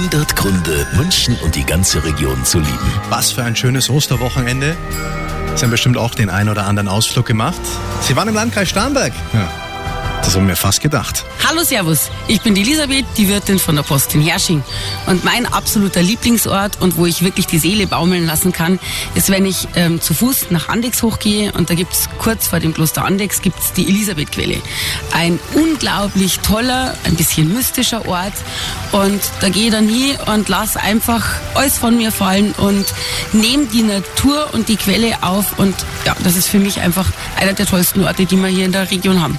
100 Gründe, München und die ganze Region zu lieben. Was für ein schönes Osterwochenende. Sie haben bestimmt auch den einen oder anderen Ausflug gemacht. Sie waren im Landkreis Starnberg. Ja, das haben wir fast gedacht. Hallo Servus, ich bin die Elisabeth, die Wirtin von der Post in Hersching. Und mein absoluter Lieblingsort und wo ich wirklich die Seele baumeln lassen kann, ist, wenn ich ähm, zu Fuß nach Andex hochgehe und da gibt's kurz vor dem Kloster Andex gibt's die Elisabethquelle. Ein unglaublich toller, ein bisschen mystischer Ort und da gehe ich dann hin und lass einfach alles von mir fallen und nehme die Natur und die Quelle auf und ja, das ist für mich einfach einer der tollsten Orte, die wir hier in der Region haben.